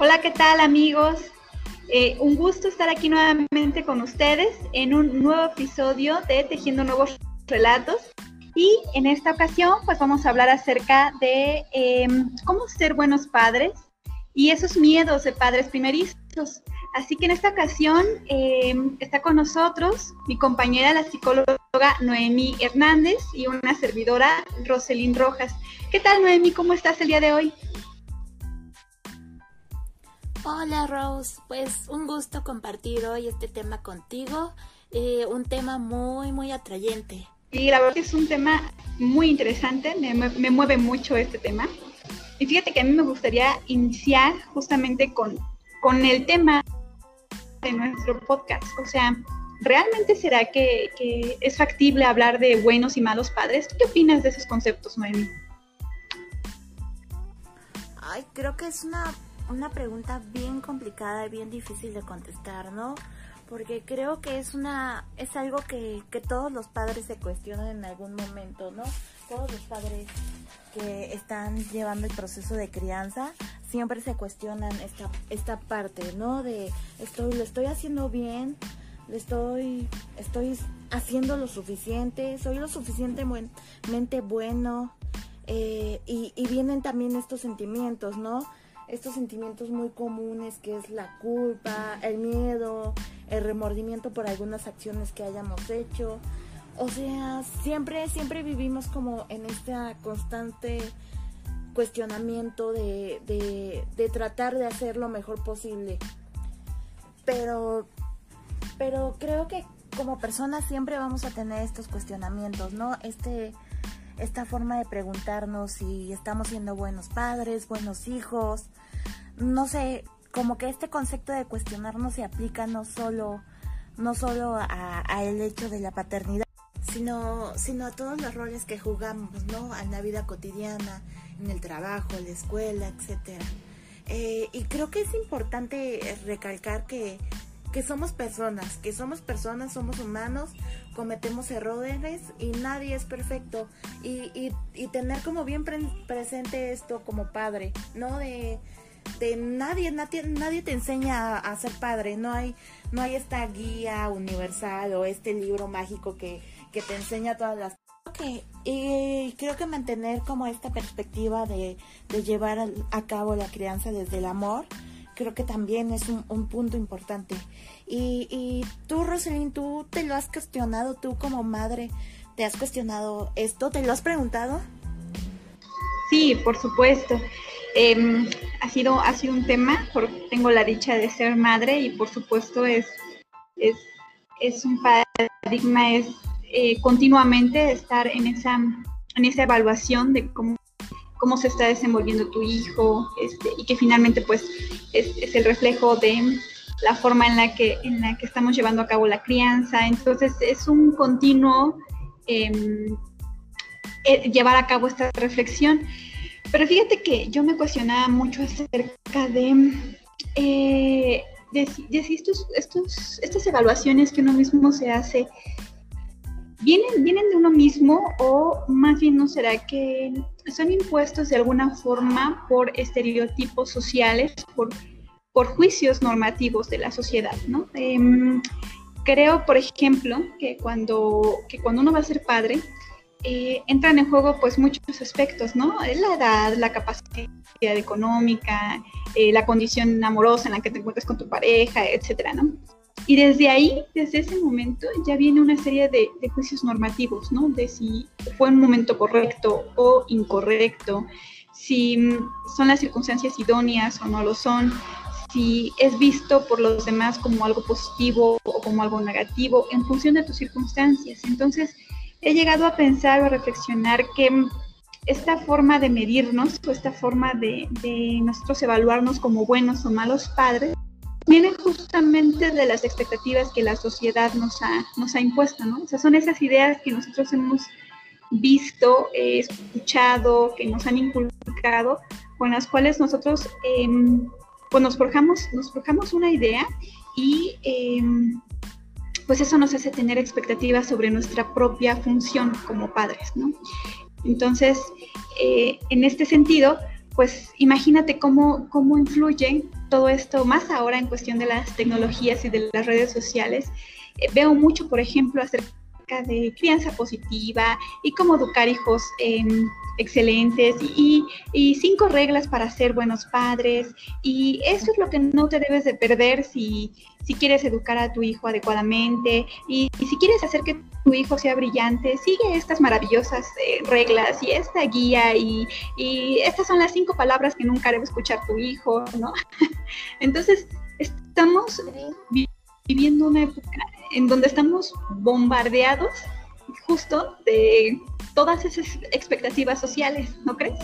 Hola, ¿qué tal amigos? Eh, un gusto estar aquí nuevamente con ustedes en un nuevo episodio de Tejiendo Nuevos Relatos. Y en esta ocasión, pues vamos a hablar acerca de em, cómo ser buenos padres y esos miedos de padres primerizos. Así que en esta ocasión em, está con nosotros mi compañera, la psicóloga Noemi Hernández y una servidora, Roselyn Rojas. ¿Qué tal, Noemi? ¿Cómo estás el día de hoy? Hola Rose, pues un gusto compartir hoy este tema contigo, eh, un tema muy muy atrayente. Y la verdad que es un tema muy interesante, me, me, mueve mucho este tema. Y fíjate que a mí me gustaría iniciar justamente con, con el tema de nuestro podcast. O sea, ¿realmente será que, que, es factible hablar de buenos y malos padres? ¿Qué opinas de esos conceptos, Noemi? Ay, creo que es una una pregunta bien complicada y bien difícil de contestar, ¿no? Porque creo que es una es algo que, que todos los padres se cuestionan en algún momento, ¿no? Todos los padres que están llevando el proceso de crianza siempre se cuestionan esta esta parte, ¿no? De estoy lo estoy haciendo bien, le estoy estoy haciendo lo suficiente, soy lo suficientemente bueno eh, y, y vienen también estos sentimientos, ¿no? Estos sentimientos muy comunes que es la culpa, el miedo, el remordimiento por algunas acciones que hayamos hecho. O sea, siempre, siempre vivimos como en este constante cuestionamiento de, de, de tratar de hacer lo mejor posible. Pero, pero creo que como personas siempre vamos a tener estos cuestionamientos, ¿no? Este, esta forma de preguntarnos si estamos siendo buenos padres, buenos hijos. No sé, como que este concepto de cuestionarnos se aplica no solo, no solo a, el hecho de la paternidad, sino, sino a todos los roles que jugamos, ¿no? En la vida cotidiana, en el trabajo, en la escuela, etcétera. Eh, y creo que es importante recalcar que que somos personas, que somos personas, somos humanos, cometemos errores y nadie es perfecto. Y, y, y tener como bien presente esto como padre, ¿no? De, de nadie, nadie, nadie te enseña a, ser padre, no hay, no hay esta guía universal o este libro mágico que, que te enseña todas las Ok, y creo que mantener como esta perspectiva de, de llevar a cabo la crianza desde el amor, creo que también es un, punto importante. Y, y tú, Roselyn, tú te lo has cuestionado, tú como madre, ¿te has cuestionado esto? ¿Te lo has preguntado? Sí, por supuesto. Em, ha, sido, ha sido un tema, porque tengo la dicha de ser madre y por supuesto es, es, es un paradigma, es eh, continuamente estar en esa, en esa evaluación de cómo cómo se está desenvolviendo tu hijo, este, y que finalmente pues es, el reflejo de la forma en la, que, en la que estamos llevando a cabo la crianza. Entonces es un continuo em, eh, llevar a cabo esta reflexión. Pero fíjate que yo me cuestionaba mucho acerca de, eh, de, estos, estos, estas evaluaciones que uno mismo se hace ¿Vienen, ¿Vienen de uno mismo o más bien no será que son impuestos de alguna forma por estereotipos sociales, por, por juicios normativos de la sociedad? ¿no? Em, creo, por ejemplo, que cuando, que cuando uno va a ser padre, eh, entran en juego pues muchos aspectos, ¿no? La edad, la capacidad económica, eh, la condición amorosa en la que te encuentras con tu pareja, etcétera. Y desde ahí, desde ese momento, ya viene una serie de, juicios normativos, ¿no? De si fue un momento correcto o incorrecto, si mm, son las circunstancias idóneas o no lo son, si es visto por los demás como algo positivo o como algo negativo, en función de tus circunstancias. Entonces, he llegado a pensar o a reflexionar que mm, esta forma de medirnos o esta forma de, de nosotros evaluarnos como buenos o malos padres, viene justamente de las expectativas que la sociedad nos ha, nos ha impuesto, ¿no? O sea, son esas ideas que nosotros hemos visto, escuchado, que nos han inculcado, con las cuales nosotros em, pues nos forjamos, nos forjamos una idea y em, pues eso nos hace tener expectativas sobre nuestra propia función como padres, ¿no? Entonces, eh, en este sentido, pues imagínate cómo, cómo influye todo esto, más ahora en cuestión de las tecnologías y de las redes sociales. Eh, veo mucho, por ejemplo, acerca de crianza positiva y cómo educar hijos excelentes y, cinco reglas para ser buenos padres. Y eso es lo que no te debes de perder si, si quieres educar a tu hijo adecuadamente y, si quieres hacer que tu hijo sea brillante, sigue estas maravillosas eh, reglas y esta guía y, y, estas son las cinco palabras que nunca debe escuchar tu hijo, ¿no? Entonces, estamos viviendo una época en donde estamos bombardeados justo de todas esas expectativas sociales, ¿no crees?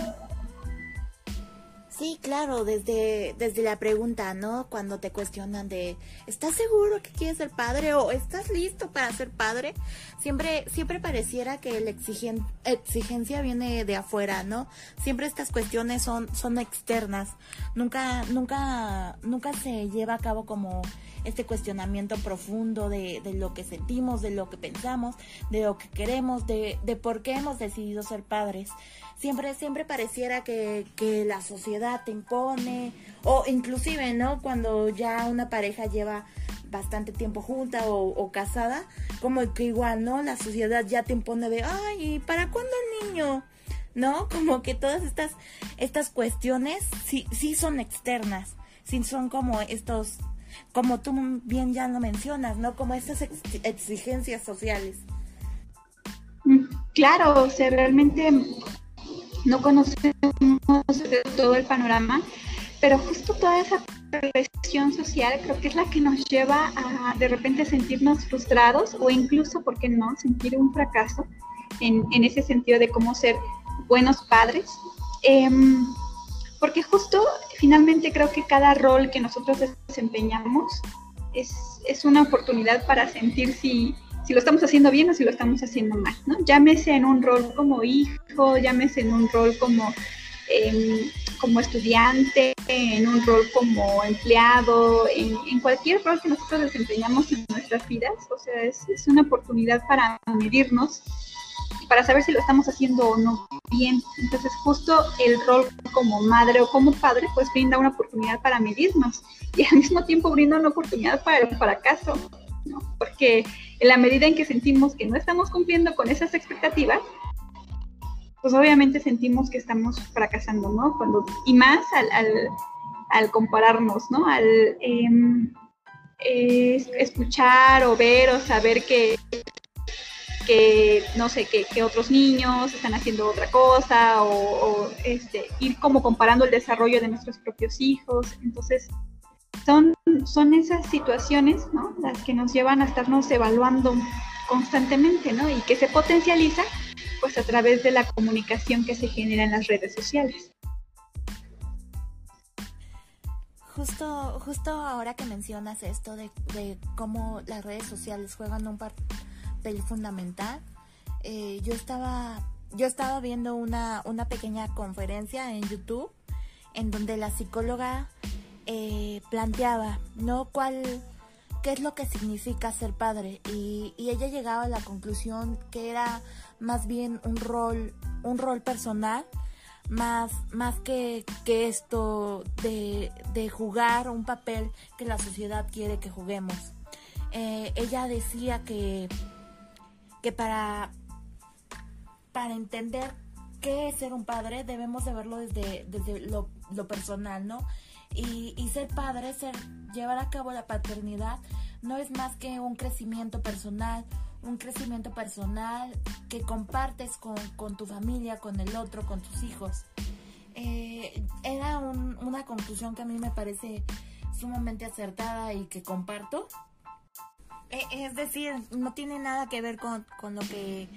Sí, claro, desde, desde la pregunta, ¿no? Cuando te cuestionan de, ¿estás seguro que quieres ser padre o estás listo para ser padre? Siempre, siempre pareciera que la exigencia viene de afuera, ¿no? Siempre estas cuestiones son, son externas. Nunca, nunca, nunca se lleva a cabo como este cuestionamiento profundo de, de, lo que sentimos, de lo que pensamos, de lo que queremos, de, de por qué hemos decidido ser padres. Siempre, siempre pareciera que, que la sociedad te impone, o inclusive, ¿no? Cuando ya una pareja lleva bastante tiempo junta o, casada, como que igual, ¿no? La sociedad ya te impone de, ay, ¿para cuándo el niño? ¿No? Como que todas estas, estas cuestiones sí, sí son externas, sí son como estos como tú bien ya lo mencionas, ¿no? Como estas exigencias sociales. Mm, claro, o sea, realmente no conocemos todo el panorama, pero justo toda esa presión social creo que es la que nos lleva a de repente sentirnos frustrados o incluso, ¿por qué no?, sentir un fracaso en, en ese sentido de cómo ser buenos padres. Eh, porque justo finalmente creo que cada rol que nosotros desempeñamos es, es una oportunidad para sentir si, si, lo estamos haciendo bien o si lo estamos haciendo mal, ¿no? Llámese en un rol como hijo, llámese en un rol como, em, como estudiante, en un rol como empleado, en, en, cualquier rol que nosotros desempeñamos en nuestras vidas, o sea, es, es una oportunidad para medirnos para saber si lo estamos haciendo o no bien. Entonces, justo el rol como madre o como padre, pues brinda una oportunidad para medirnos y al mismo tiempo brinda una oportunidad para el fracaso. Porque en la medida en que sentimos que no estamos cumpliendo con esas expectativas, pues obviamente sentimos que estamos fracasando, ¿no? Cuando, y más al, al, compararnos, ¿no? Al eh, escuchar o ver o saber que que no sé, que, que, otros niños están haciendo otra cosa o, este, ir como comparando el desarrollo de nuestros propios hijos. Entonces, son, son esas situaciones ¿no? las que nos llevan a estarnos evaluando constantemente ¿no? y que se potencializa pues a través de la comunicación que se genera en las redes sociales. Justo, justo ahora que mencionas esto de, de cómo las redes sociales juegan un, par, fundamental. Eh, yo estaba yo estaba viendo una, una pequeña conferencia en YouTube en donde la psicóloga eh, planteaba, ¿no? ¿Cuál, qué es lo que significa ser padre? Y, y, ella llegaba a la conclusión que era más bien un rol, un rol personal, más, más que, que esto de, de jugar un papel que la sociedad quiere que juguemos. Eh, ella decía que que para, para entender qué es ser un padre debemos de verlo desde, desde lo, lo personal, ¿no? Y, y, ser padre, ser, llevar a cabo la paternidad, no es más que un crecimiento personal, un crecimiento personal que compartes con, con tu familia, con el otro, con tus hijos. Eh, era un, una conclusión que a mí me parece sumamente acertada y que comparto. E, es decir, no tiene nada que ver con, lo que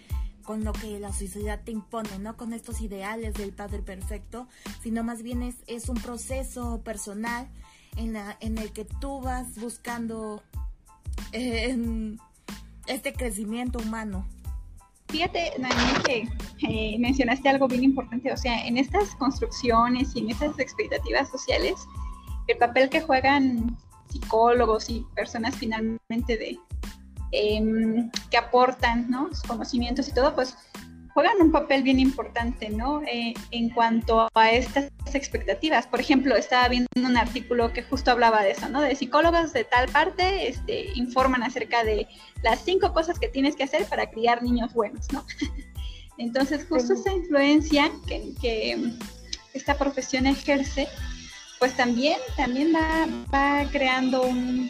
con lo que la sociedad te impone, ¿no? Con estos ideales del padre perfecto, sino más bien es, es un proceso personal en, la, en el que tú vas buscando eh, este crecimiento humano. Fíjate, Nani, que eh, mencionaste algo bien importante, o sea, en estas construcciones y en estas expectativas sociales, el papel que juegan psicólogos y personas finalmente de, em, que aportan ¿no? sus conocimientos y todo, pues juegan un papel bien importante, ¿no? Eh, en cuanto a estas expectativas. Por ejemplo, estaba viendo un artículo que justo hablaba de eso, ¿no? De psicólogos de tal parte este, informan acerca de las cinco cosas que tienes que hacer para criar niños buenos, ¿no? Entonces, justo esa influencia que, que, esta profesión ejerce, pues también, también va, va creando un,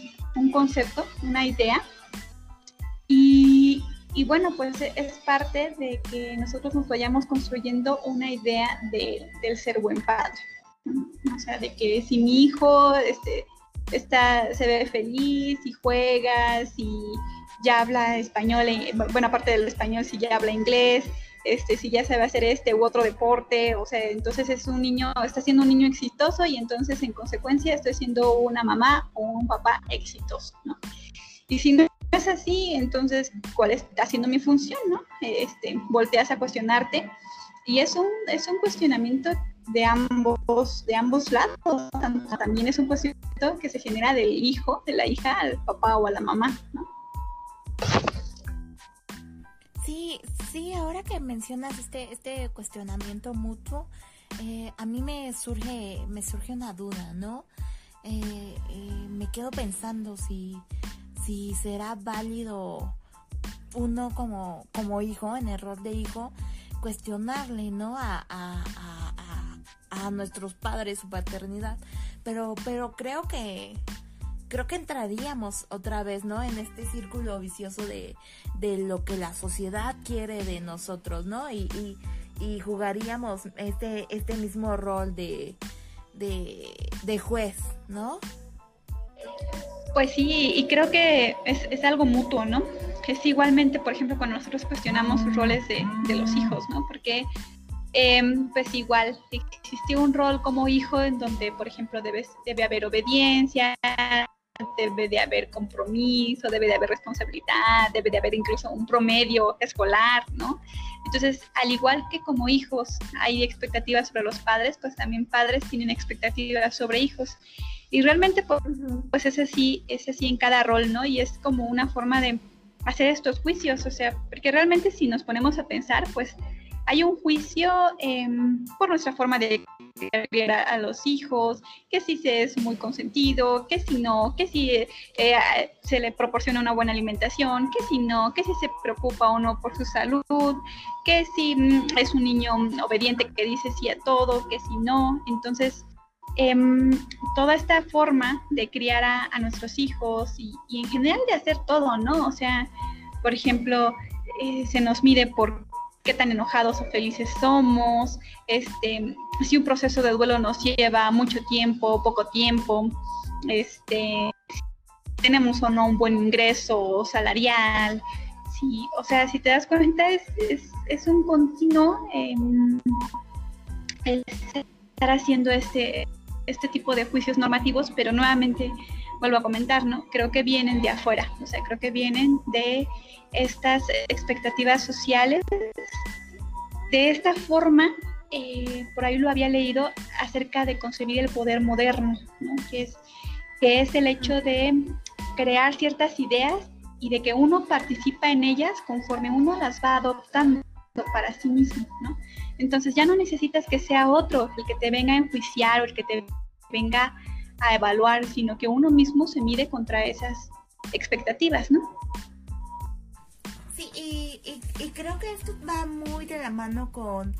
concepto, una idea. Y, bueno, pues es parte de que nosotros nos vayamos construyendo una idea de, del ser buen padre. O sea, de que si mi hijo este, está, se ve feliz, si juega, si ya habla español, buena parte del español, si ya habla inglés, este, si ya sabe hacer este u otro deporte, o sea, entonces es un niño, está siendo un niño exitoso y entonces en consecuencia estoy siendo una mamá o un papá exitoso, ¿no? Y si no es así, entonces, ¿cuál está haciendo mi función, no? Este, volteas a cuestionarte y es un, es un cuestionamiento de ambos, de ambos lados. También es un cuestionamiento que se genera del hijo, de la hija al papá o a la mamá, ¿no? Sí, sí, ahora que mencionas este, este cuestionamiento mutuo, eh, a mí me surge, me surge una duda, ¿no? Eh, eh, me quedo pensando si si será válido uno como, como hijo, en el rol de hijo, cuestionarle, ¿no? A, a, a, a, nuestros padres su paternidad. Pero, pero creo que, creo que entraríamos otra vez, ¿no? En este círculo vicioso de, de lo que la sociedad quiere de nosotros, ¿no? Y, y, jugaríamos este, este mismo rol de, de, de juez, ¿no? Pues sí, y creo que es, es algo mutuo, ¿no? Es igualmente, por ejemplo, cuando nosotros cuestionamos los roles de, de los hijos, ¿no? Porque eh, pues igual existe un rol como hijo en donde, por ejemplo, debes, debe haber obediencia, debe de haber compromiso, debe de haber responsabilidad, debe de haber incluso un promedio escolar, ¿no? Entonces, al igual que como hijos hay expectativas sobre los padres, pues también padres tienen expectativas sobre hijos. Y realmente, pues, pues es así, es así en cada rol, ¿no? Y es como una forma de hacer estos juicios, o sea, porque realmente si nos ponemos a pensar, pues hay un juicio eh, por nuestra forma de criar a, los hijos, que si se es muy consentido, que si no, que si eh, se le proporciona una buena alimentación, que si no, que si se preocupa o no por su salud, que si mm, es un niño obediente que dice sí a todo, que si no. Entonces, eh, toda esta forma de criar a, nuestros hijos y, y, en general de hacer todo, ¿no? O sea, por ejemplo, eh, se nos mide por qué tan enojados o felices somos, este, si un proceso de duelo nos lleva mucho tiempo, poco tiempo, este, si tenemos o no un buen ingreso salarial, si, o sea, si te das cuenta es, es, un continuo eh, estar haciendo este este tipo de juicios normativos, pero nuevamente vuelvo a comentar, ¿no? Creo que vienen de afuera, o sea, creo que vienen de estas expectativas sociales. De esta forma, eh, por ahí lo había leído acerca de concebir el poder moderno, ¿no? que, es, que es el hecho de crear ciertas ideas y de que uno participa en ellas conforme uno las va adoptando para sí mismo, ¿no? Entonces ya no necesitas que sea otro el que te venga a enjuiciar o el que te venga a evaluar, sino que uno mismo se mide contra esas expectativas, ¿no? Sí, y, y, y creo que esto va muy de la mano con,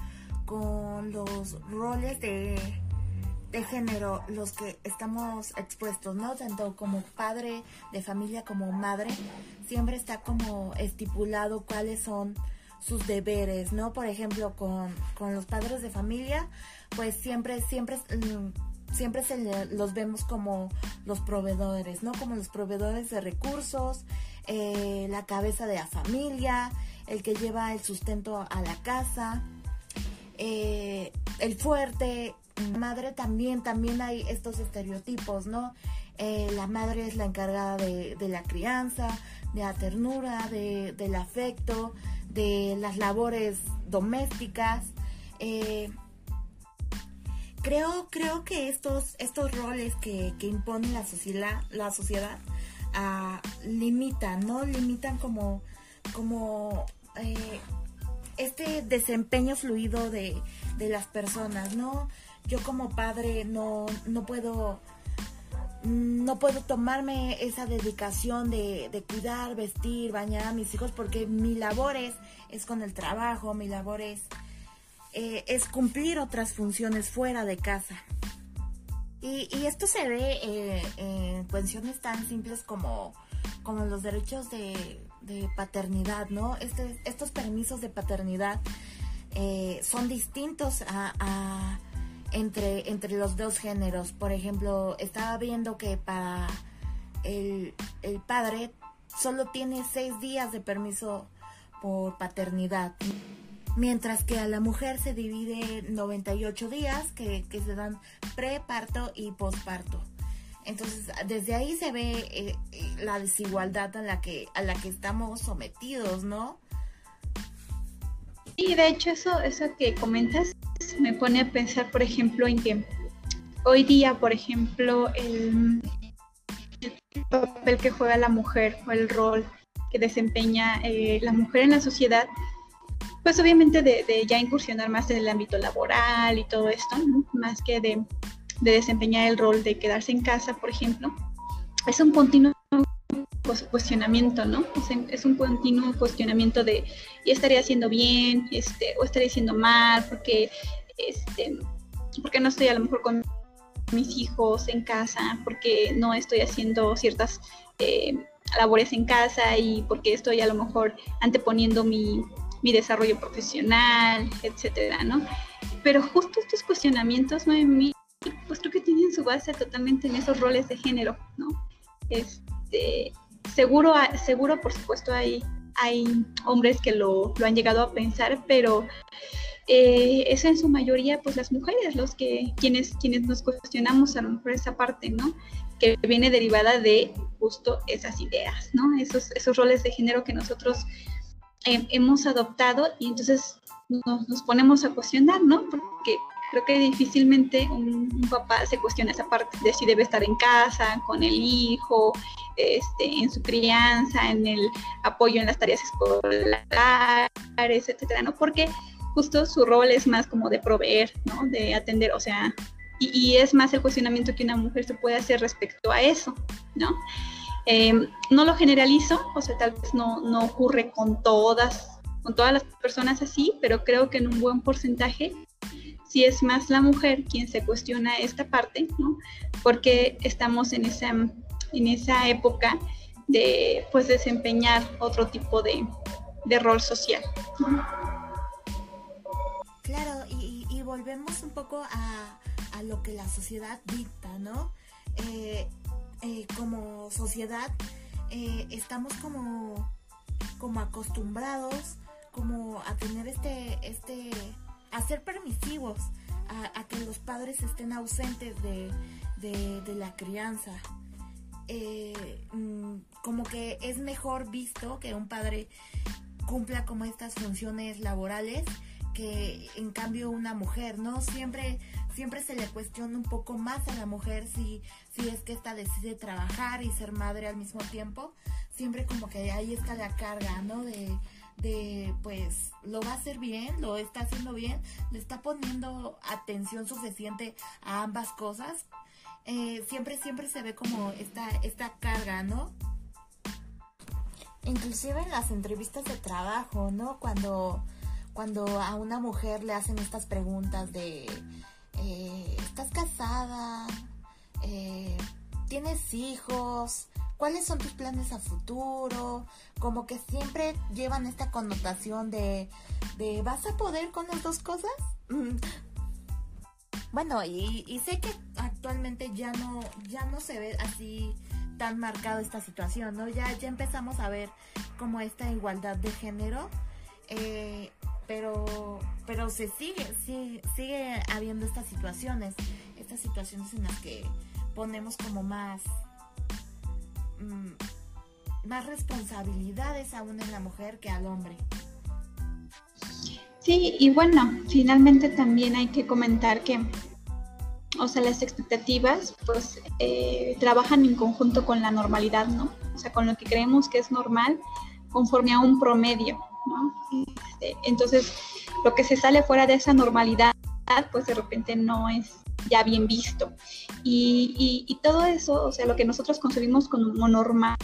con los roles de, de género, los que estamos expuestos, ¿no? Tanto como padre de familia como madre, siempre está como estipulado cuáles son sus deberes, ¿no? Por ejemplo, con, con los padres de familia, pues siempre, siempre, mm, siempre se le, los vemos como los proveedores, ¿no? Como los proveedores de recursos, eh, la cabeza de la familia, el que lleva el sustento a la casa, eh, el fuerte, madre también, también hay estos estereotipos, ¿no? Eh, la madre es la encargada de, la crianza, de la ternura, de, del afecto, de las labores domésticas. Eh, creo, creo que estos, estos roles que, que impone la sociedad, la sociedad uh, limitan, ¿no? Limitan como, como eh, este desempeño fluido de, de las personas, ¿no? Yo como padre no, no puedo no puedo tomarme esa dedicación de, de, cuidar, vestir, bañar a mis hijos porque mi labor es, es con el trabajo, mi labor es, eh, es cumplir otras funciones fuera de casa. Y, y esto se ve eh, en cuestiones tan simples como, como los derechos de, paternidad, ¿no? Este, estos permisos de paternidad eh, son distintos a, entre, entre los dos géneros. Por ejemplo, estaba viendo que para el, el padre solo tiene seis días de permiso por paternidad. Mientras que a la mujer se divide 98 días que, que se dan preparto y posparto. Entonces, desde ahí se ve eh, eh, la desigualdad a la que a la que estamos sometidos, ¿no? Y de hecho eso eso que comentas me pone a pensar, por ejemplo, en que hoy día, por ejemplo, el, papel que juega la mujer o el rol que desempeña eh, la mujer en la sociedad, pues obviamente de, ya incursionar más en el ámbito laboral y todo esto, más que de de desempeñar el rol de quedarse en casa, por ejemplo, es un continuo cuestionamiento, ¿no? Es un continuo cuestionamiento de, ¿y estaría haciendo bien? Este, ¿O estaría haciendo mal? Porque, este, porque no estoy a lo mejor con mis hijos en casa, porque no estoy haciendo ciertas eh, labores en casa y porque estoy a lo mejor anteponiendo mi, mi desarrollo profesional, etcétera, ¿no? Pero justo estos cuestionamientos, ¿no? mí pues creo que tienen su base totalmente en esos roles de género, ¿no? Este, seguro, seguro, por supuesto, hay, hay hombres que lo, han llegado a pensar, pero eh, es en su mayoría, pues las mujeres, los que, quienes, quienes nos cuestionamos a lo mejor esa parte, ¿no? Que viene derivada de justo esas ideas, ¿no? Esos, esos roles de género que nosotros hemos adoptado y entonces nos, ponemos a cuestionar, ¿no? Porque creo que difícilmente un, papá se cuestiona esa parte de si debe estar en casa, con el hijo, este, en su crianza, en el apoyo en las tareas escolares, etcétera, ¿no? Porque justo su rol es más como de proveer, ¿no? De atender, o sea, y, es más el cuestionamiento que una mujer se puede hacer respecto a eso, ¿no? Em, no lo generalizo, o sea, tal vez no, no ocurre con todas, con todas las personas así, pero creo que en un buen porcentaje si es más la mujer quien se cuestiona esta parte, ¿no? Porque estamos en esa, en esa época de pues desempeñar otro tipo de, rol social. Claro, y, volvemos un poco a, lo que la sociedad dicta, ¿no? Eh, eh, como sociedad eh, estamos como, como acostumbrados como a tener este, este a ser permisivos, a, que los padres estén ausentes de, la crianza. Eh, mm, como que es mejor visto que un padre cumpla como estas funciones laborales que en cambio una mujer, ¿no? Siempre, siempre se le cuestiona un poco más a la mujer si, si es que ésta decide trabajar y ser madre al mismo tiempo. Siempre como que ahí está la carga, ¿no? De, de pues lo va a hacer bien, lo está haciendo bien, le está poniendo atención suficiente a ambas cosas. Eh, siempre, siempre se ve como esta, esta carga, ¿no? Inclusive en las entrevistas de trabajo, ¿no? Cuando, cuando a una mujer le hacen estas preguntas de, eh, ¿estás casada? Eh, ¿Tienes hijos? cuáles son tus planes a futuro, como que siempre llevan esta connotación de, de ¿vas a poder con las dos cosas? Mm. Bueno, y, sé que actualmente ya no, ya no se ve así tan marcado esta situación, ¿no? Ya, ya empezamos a ver como esta igualdad de género, eh, pero, pero se sigue, sigue, sigue habiendo estas situaciones, estas situaciones en las que ponemos como más, Mm, más responsabilidades aún en la mujer que al hombre. Sí, y bueno, finalmente también hay que comentar que, o sea, las expectativas, pues, eh, trabajan en conjunto con la normalidad, ¿no? O sea, con lo que creemos que es normal, conforme a un promedio, ¿no? Este, entonces, lo que se sale fuera de esa normalidad, pues de repente no es ya bien visto. Y, y, todo eso, o sea, lo que nosotros concebimos como normal,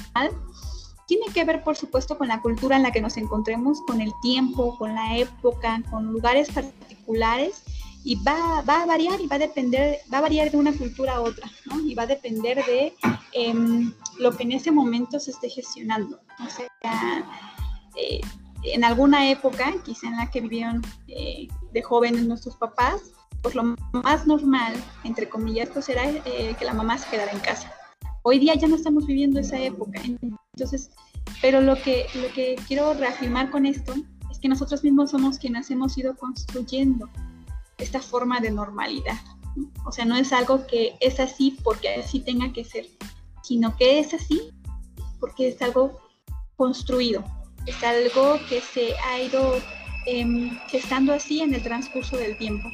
tiene que ver, por supuesto, con la cultura en la que nos encontremos, con el tiempo, con la época, con lugares particulares y va, va, a variar y va a depender, va a variar de una cultura a otra, ¿no? Y va a depender de em, lo que en ese momento se esté gestionando. O sea, eh, en alguna época, quizá en la que vivieron eh, de jóvenes nuestros papás, pues lo más normal, entre comillas, pues era eh, que la mamá se quedara en casa. Hoy día ya no estamos viviendo esa época. Entonces, pero lo que, lo que quiero reafirmar con esto es que nosotros mismos somos quienes hemos ido construyendo esta forma de normalidad. O sea, no es algo que es así porque así tenga que ser, sino que es así porque es algo construido, es algo que se ha ido eh, gestando así en el transcurso del tiempo.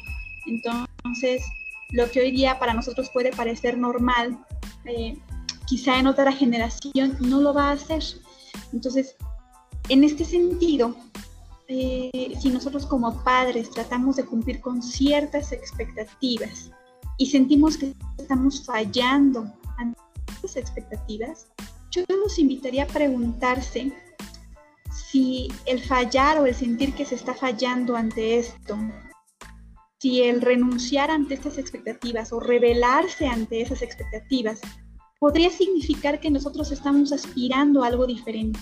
Entonces, lo que hoy día para nosotros puede parecer normal, eh, quizá en otra generación no lo va a hacer. Entonces, en este sentido, eh, si nosotros como padres tratamos de cumplir con ciertas expectativas y sentimos que estamos fallando ante esas expectativas, yo los invitaría a preguntarse si el fallar o el sentir que se está fallando ante esto, si el renunciar ante estas expectativas o rebelarse ante esas expectativas, podría significar que nosotros estamos aspirando a algo diferente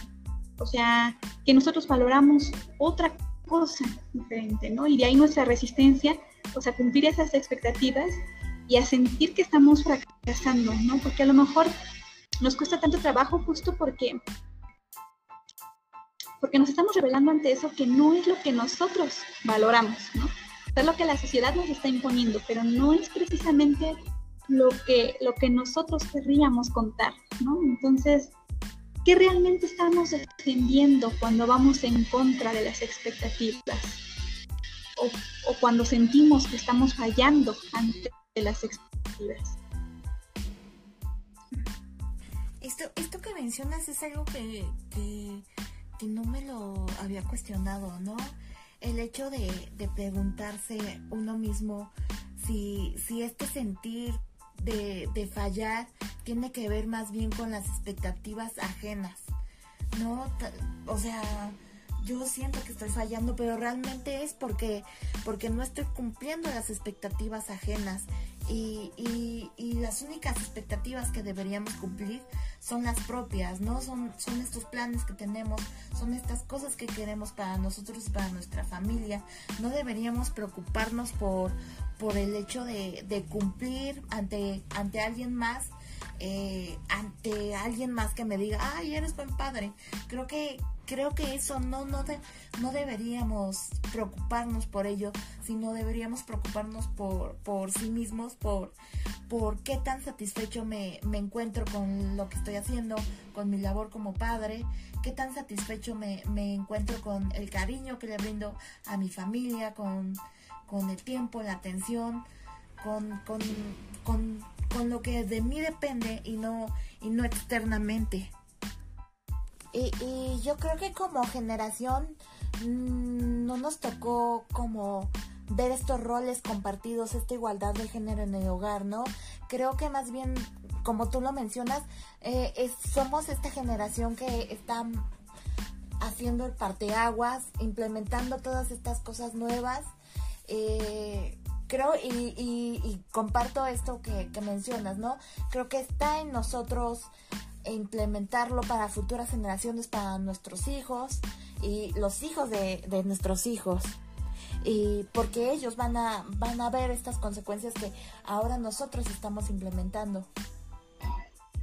o sea, que nosotros valoramos otra cosa diferente, ¿no? Y de ahí nuestra resistencia, o sea, cumplir esas expectativas y a sentir que estamos fracasando, ¿no? Porque a lo mejor nos cuesta tanto trabajo justo porque porque nos estamos revelando ante eso que no es lo que nosotros valoramos, ¿no? Es lo que la sociedad nos está imponiendo, pero no es precisamente lo que, lo que nosotros querríamos contar, ¿no? Entonces, ¿Qué realmente estamos defendiendo cuando vamos en contra de las expectativas? O, cuando sentimos que estamos fallando ante las expectativas. Esto, esto que mencionas es algo que, que, no me lo había cuestionado, ¿no? El hecho de, de preguntarse uno mismo si, si este sentir de, de fallar tiene que ver más bien con las expectativas ajenas, ¿no? O sea, yo siento que estoy fallando, pero realmente es porque, porque no estoy cumpliendo las expectativas ajenas. Y, y, y, las únicas expectativas que deberíamos cumplir son las propias, ¿no? Son, son estos planes que tenemos, son estas cosas que queremos para nosotros y para nuestra familia. No deberíamos preocuparnos por, por el hecho de, de cumplir ante, ante alguien más eh, ante alguien más que me diga, ay, eres buen padre. Creo que, creo que eso no, no, no deberíamos preocuparnos por ello, sino deberíamos preocuparnos por, por sí mismos, por, por qué tan satisfecho me, me encuentro con lo que estoy haciendo, con mi labor como padre, qué tan satisfecho me, me encuentro con el cariño que le brindo a mi familia, con, con el tiempo, la atención, con, con, con con lo que de mí depende y no, y no externamente. Y, y yo creo que como generación mm, no nos tocó como ver estos roles compartidos, esta igualdad de género en el hogar, ¿no? Creo que más bien, como tú lo mencionas, eh, somos esta generación que está haciendo el parteaguas, implementando todas estas cosas nuevas. Eh, creo y, y, comparto esto que, mencionas, ¿no? Creo que está en nosotros implementarlo para futuras generaciones, para nuestros hijos y los hijos de, nuestros hijos. Y porque ellos van a, van a ver estas consecuencias que ahora nosotros estamos implementando.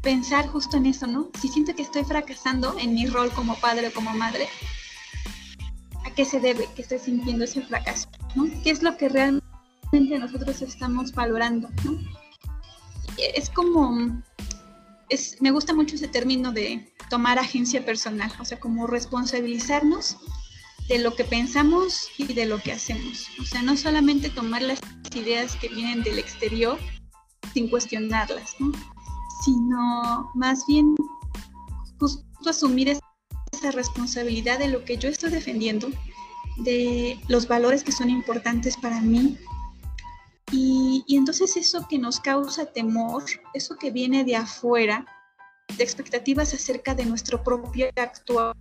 Pensar justo en eso, ¿no? Si siento que estoy fracasando en mi rol como padre o como madre, ¿a qué se debe que estoy sintiendo ese fracaso? ¿no? ¿Qué es lo que realmente nosotros estamos valorando. Es como, es, me gusta mucho ese término de tomar agencia personal, o sea, como responsabilizarnos de lo que pensamos y de lo que hacemos. O sea, no solamente tomar las ideas que vienen del exterior sin cuestionarlas, sino más bien justo asumir esa responsabilidad de lo que yo estoy defendiendo de los valores que son importantes para mí. Y, y entonces eso que nos causa temor, eso que viene de afuera, de expectativas acerca de nuestro propio actuar,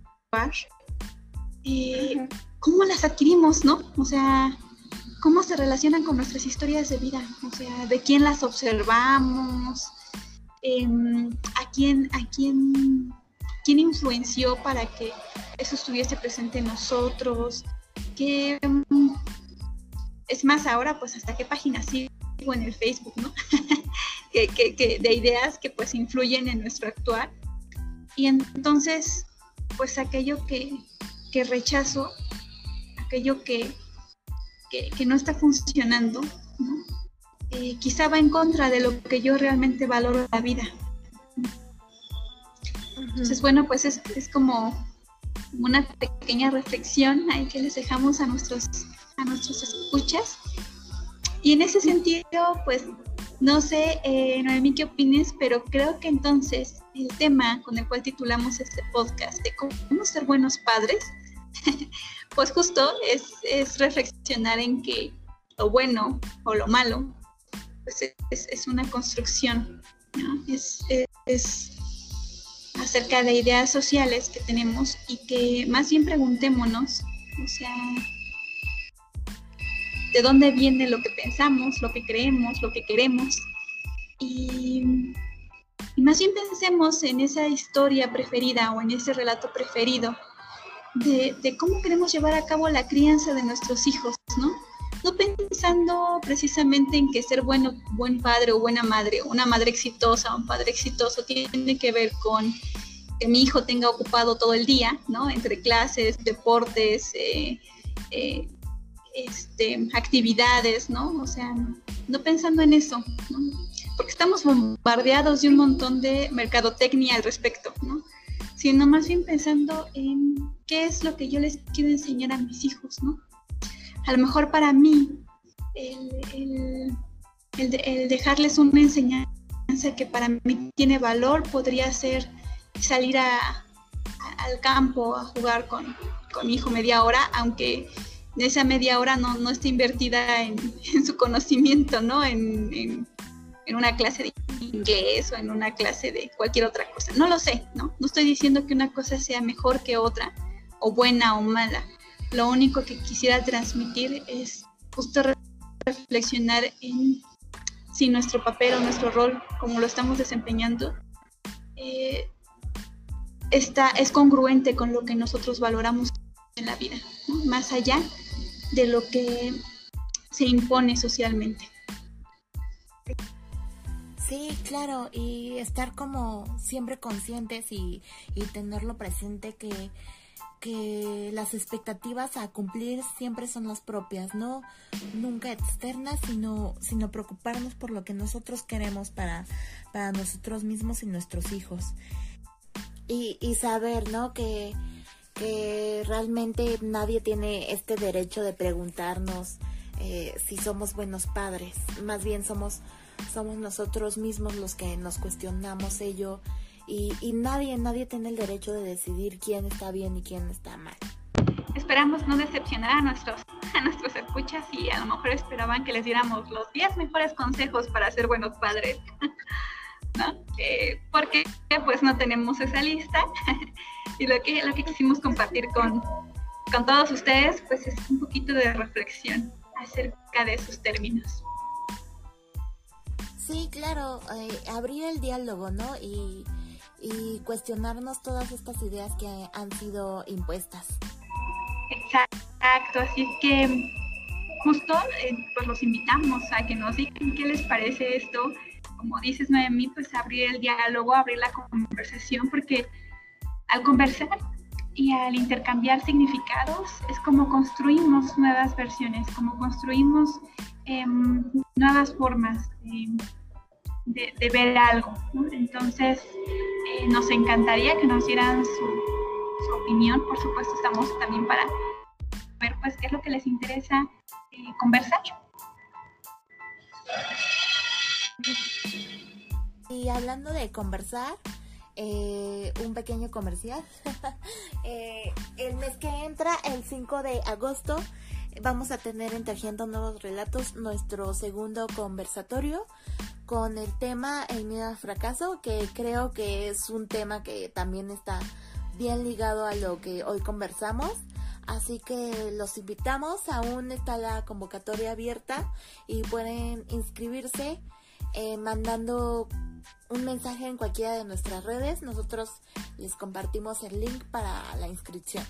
eh, ¿cómo las adquirimos, no? O sea, ¿cómo se relacionan con nuestras historias de vida? O sea, ¿de quién las observamos? Em, ¿A quién, a quién, quién influenció para que eso estuviese presente en nosotros? ¿Qué, em, es más, ahora pues hasta qué página sigo en el Facebook, ¿no? que, de ideas que pues influyen en nuestro actuar. Y entonces, pues aquello que, rechazo, aquello que, que, no está funcionando, eh, quizá va en contra de lo que yo realmente valoro en la vida. Entonces, bueno, pues es, es como una pequeña reflexión ahí que les dejamos a nuestros, a nuestros escuchas. Y en ese sentido, pues no sé, eh, Noemí, qué opines, pero creo que entonces el tema con el cual titulamos este podcast de cómo ser buenos padres, pues justo es, reflexionar en que lo bueno o lo malo, pues es, una construcción, ¿no? Es, es, acerca de ideas sociales que tenemos y que más bien preguntémonos, o sea, de dónde viene lo que pensamos, lo que creemos, lo que queremos. Y, más bien pensemos en esa historia preferida o en ese relato preferido de, cómo queremos llevar a cabo la crianza de nuestros hijos, ¿no? No pensando precisamente en que ser bueno, buen padre o buena madre, una madre exitosa un padre exitoso tiene que ver con que mi hijo tenga ocupado todo el día, ¿no? Entre clases, deportes, eh, eh, este, actividades, ¿no? O sea, no pensando en eso, ¿no? Porque estamos bombardeados de un montón de mercadotecnia al respecto, ¿no? Sino más bien pensando en qué es lo que yo les quiero enseñar a mis hijos, ¿no? A lo mejor para mí, el, dejarles una enseñanza que para mí tiene valor podría ser salir al campo a jugar con mi hijo media hora, aunque esa media hora no, no está invertida en, su conocimiento, ¿no? En, una clase de inglés o en una clase de cualquier otra cosa. No lo sé, ¿no? No estoy diciendo que una cosa sea mejor que otra, o buena o mala. Lo único que quisiera transmitir es justo reflexionar en si nuestro papel o nuestro rol, como lo estamos desempeñando, eh, está, es congruente con lo que nosotros valoramos en la vida, más allá de lo que se impone socialmente. Sí, claro, y estar como siempre conscientes y, tenerlo presente que, que las expectativas a cumplir siempre son las propias, no nunca externas, sino, sino preocuparnos por lo que nosotros queremos para, para nosotros mismos y nuestros hijos. Y, y saber, ¿no? Que, que realmente nadie tiene este derecho de preguntarnos eh, si somos buenos padres. Más bien somos, somos nosotros mismos los que nos cuestionamos ello y, y nadie, nadie tiene el derecho de decidir quién está bien y quién está mal. Esperamos no decepcionar a nuestros, a nuestros escuchas y a lo mejor esperaban que les diéramos los 10 mejores consejos para ser buenos padres. ¿no? Eh, porque pues no tenemos esa lista y lo que, lo que quisimos compartir con, con todos ustedes pues es un poquito de reflexión acerca de esos términos. Sí, claro, eh, abrir el diálogo, ¿no? Y, y cuestionarnos todas estas ideas que han sido impuestas. Exacto, así que justo eh, pues los invitamos a que nos digan qué les parece esto, como dices Noemí, pues abrir el diálogo, abrir la conversación, porque al conversar y al intercambiar significados es como construimos nuevas versiones, como construimos em, nuevas formas de, ver algo. Entonces, eh, nos encantaría que nos dieran su, opinión. Por supuesto, estamos también para ver pues qué es lo que les interesa eh, conversar. Y hablando de conversar, eh, un pequeño comercial. Eh, el mes que entra, el 5 de agosto, vamos a tener en Tejiendo Nuevos Relatos nuestro segundo conversatorio con el tema El miedo al fracaso, que creo que es un tema que también está bien ligado a lo que hoy conversamos. Así que los invitamos, aún está la convocatoria abierta y pueden inscribirse eh, mandando un mensaje en cualquiera de nuestras redes. Nosotros les compartimos el link para la inscripción.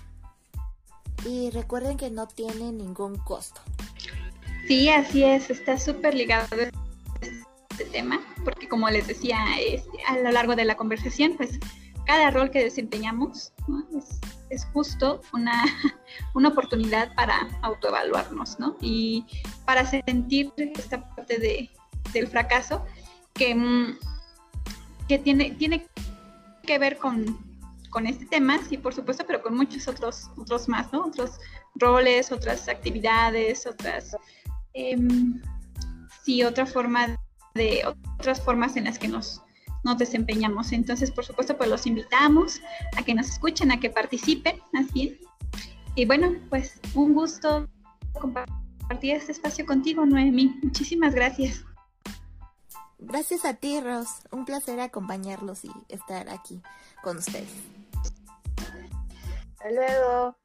Y recuerden que no tiene ningún costo. Sí, así es, está súper ligado este tema, porque como les decía a lo largo de la conversación, pues cada rol que desempeñamos es, justo una, una, oportunidad para autoevaluarnos, ¿no? Y para sentir esta parte de, del fracaso que, mm, que tiene, tiene que ver con, con este tema, sí, por supuesto, pero con muchos otros, otros más, ¿no? Otros roles, otras actividades, otras, em, sí, otra forma de, otras formas en las que nos, nos desempeñamos. Entonces, por supuesto, pues los invitamos a que nos escuchen, a que participen, así. Y bueno, pues un gusto compartir este espacio contigo, Noemi. Muchísimas gracias. Gracias a ti, Ros. Un placer acompañarlos y estar aquí con ustedes. Hasta luego.